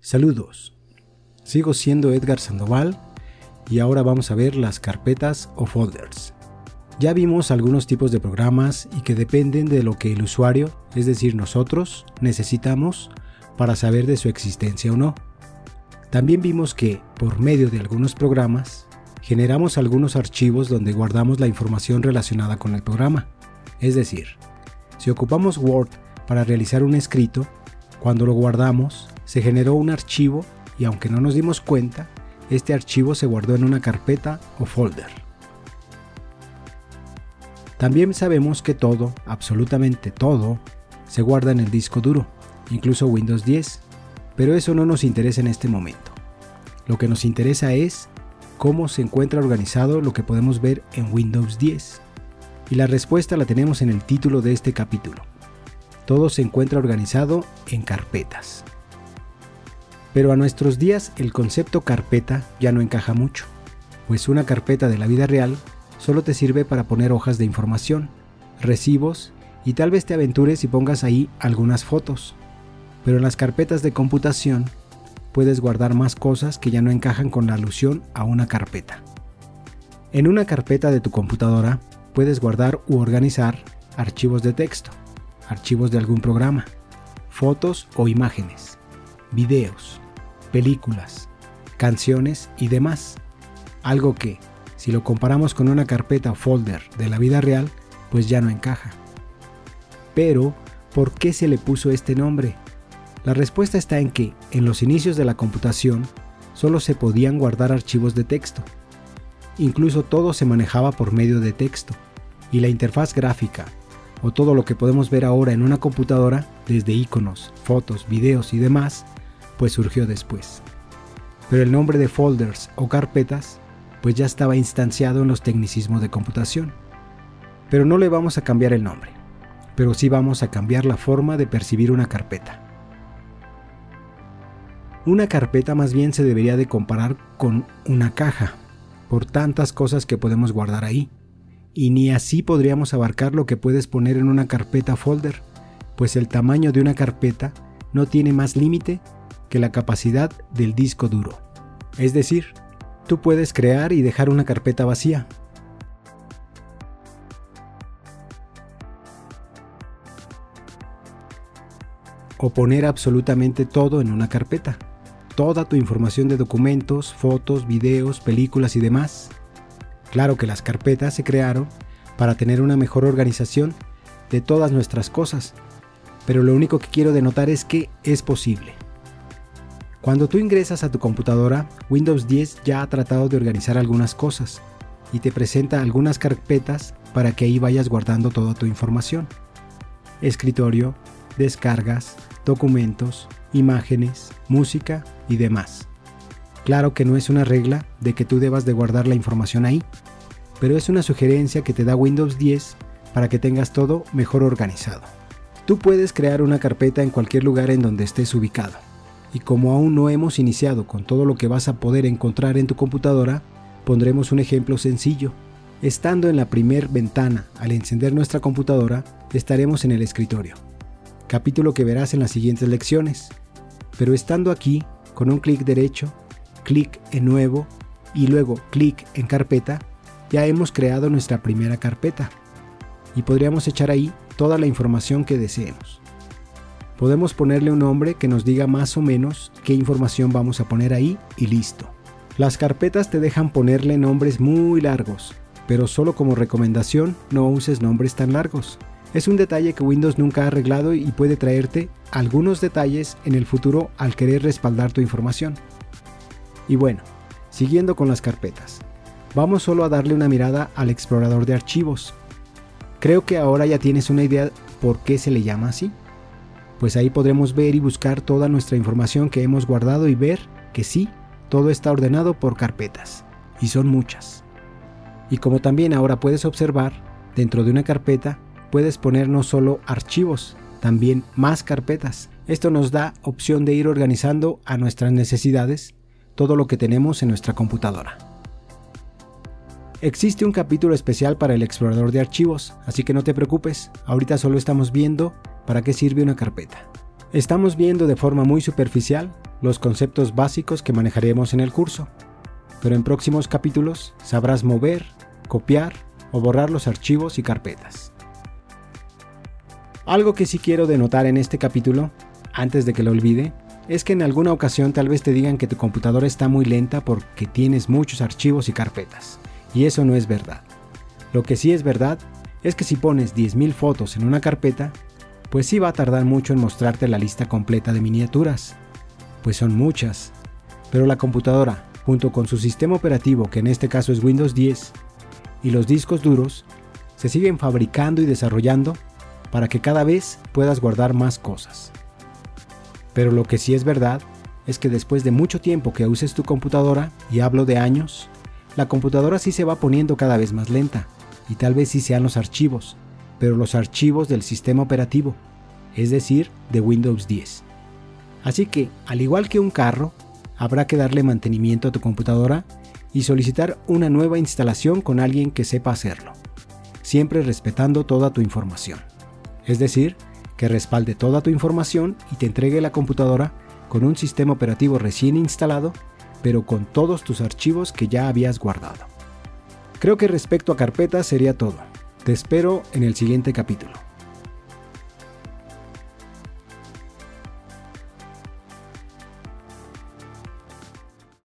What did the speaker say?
Saludos. Sigo siendo Edgar Sandoval y ahora vamos a ver las carpetas o folders. Ya vimos algunos tipos de programas y que dependen de lo que el usuario, es decir nosotros, necesitamos para saber de su existencia o no. También vimos que, por medio de algunos programas, generamos algunos archivos donde guardamos la información relacionada con el programa. Es decir, si ocupamos Word para realizar un escrito, cuando lo guardamos, se generó un archivo y aunque no nos dimos cuenta, este archivo se guardó en una carpeta o folder. También sabemos que todo, absolutamente todo, se guarda en el disco duro, incluso Windows 10, pero eso no nos interesa en este momento. Lo que nos interesa es cómo se encuentra organizado lo que podemos ver en Windows 10. Y la respuesta la tenemos en el título de este capítulo. Todo se encuentra organizado en carpetas. Pero a nuestros días el concepto carpeta ya no encaja mucho, pues una carpeta de la vida real solo te sirve para poner hojas de información, recibos y tal vez te aventures y pongas ahí algunas fotos. Pero en las carpetas de computación puedes guardar más cosas que ya no encajan con la alusión a una carpeta. En una carpeta de tu computadora puedes guardar u organizar archivos de texto, archivos de algún programa, fotos o imágenes, videos, películas, canciones y demás. Algo que, si lo comparamos con una carpeta o folder de la vida real, pues ya no encaja. Pero, ¿por qué se le puso este nombre? La respuesta está en que, en los inicios de la computación, solo se podían guardar archivos de texto. Incluso todo se manejaba por medio de texto, y la interfaz gráfica, o todo lo que podemos ver ahora en una computadora, desde iconos, fotos, videos y demás, pues surgió después. Pero el nombre de folders o carpetas, pues ya estaba instanciado en los tecnicismos de computación. Pero no le vamos a cambiar el nombre, pero sí vamos a cambiar la forma de percibir una carpeta. Una carpeta más bien se debería de comparar con una caja, por tantas cosas que podemos guardar ahí. Y ni así podríamos abarcar lo que puedes poner en una carpeta folder, pues el tamaño de una carpeta no tiene más límite que la capacidad del disco duro. Es decir, tú puedes crear y dejar una carpeta vacía. O poner absolutamente todo en una carpeta toda tu información de documentos, fotos, videos, películas y demás. Claro que las carpetas se crearon para tener una mejor organización de todas nuestras cosas, pero lo único que quiero denotar es que es posible. Cuando tú ingresas a tu computadora, Windows 10 ya ha tratado de organizar algunas cosas y te presenta algunas carpetas para que ahí vayas guardando toda tu información. Escritorio, descargas, documentos, imágenes, música y demás. Claro que no es una regla de que tú debas de guardar la información ahí, pero es una sugerencia que te da Windows 10 para que tengas todo mejor organizado. Tú puedes crear una carpeta en cualquier lugar en donde estés ubicado. Y como aún no hemos iniciado con todo lo que vas a poder encontrar en tu computadora, pondremos un ejemplo sencillo. Estando en la primer ventana al encender nuestra computadora, estaremos en el escritorio capítulo que verás en las siguientes lecciones. Pero estando aquí, con un clic derecho, clic en nuevo y luego clic en carpeta, ya hemos creado nuestra primera carpeta y podríamos echar ahí toda la información que deseemos. Podemos ponerle un nombre que nos diga más o menos qué información vamos a poner ahí y listo. Las carpetas te dejan ponerle nombres muy largos, pero solo como recomendación no uses nombres tan largos. Es un detalle que Windows nunca ha arreglado y puede traerte algunos detalles en el futuro al querer respaldar tu información. Y bueno, siguiendo con las carpetas, vamos solo a darle una mirada al explorador de archivos. Creo que ahora ya tienes una idea por qué se le llama así. Pues ahí podremos ver y buscar toda nuestra información que hemos guardado y ver que sí, todo está ordenado por carpetas. Y son muchas. Y como también ahora puedes observar, dentro de una carpeta puedes poner no solo archivos, también más carpetas. Esto nos da opción de ir organizando a nuestras necesidades todo lo que tenemos en nuestra computadora. Existe un capítulo especial para el explorador de archivos, así que no te preocupes, ahorita solo estamos viendo para qué sirve una carpeta. Estamos viendo de forma muy superficial los conceptos básicos que manejaremos en el curso, pero en próximos capítulos sabrás mover, copiar o borrar los archivos y carpetas. Algo que sí quiero denotar en este capítulo, antes de que lo olvide, es que en alguna ocasión tal vez te digan que tu computadora está muy lenta porque tienes muchos archivos y carpetas, y eso no es verdad. Lo que sí es verdad es que si pones 10.000 fotos en una carpeta, pues sí va a tardar mucho en mostrarte la lista completa de miniaturas, pues son muchas, pero la computadora, junto con su sistema operativo que en este caso es Windows 10, y los discos duros, se siguen fabricando y desarrollando para que cada vez puedas guardar más cosas. Pero lo que sí es verdad es que después de mucho tiempo que uses tu computadora, y hablo de años, la computadora sí se va poniendo cada vez más lenta, y tal vez sí sean los archivos, pero los archivos del sistema operativo, es decir, de Windows 10. Así que, al igual que un carro, habrá que darle mantenimiento a tu computadora y solicitar una nueva instalación con alguien que sepa hacerlo, siempre respetando toda tu información es decir, que respalde toda tu información y te entregue la computadora con un sistema operativo recién instalado, pero con todos tus archivos que ya habías guardado. Creo que respecto a carpetas sería todo. Te espero en el siguiente capítulo.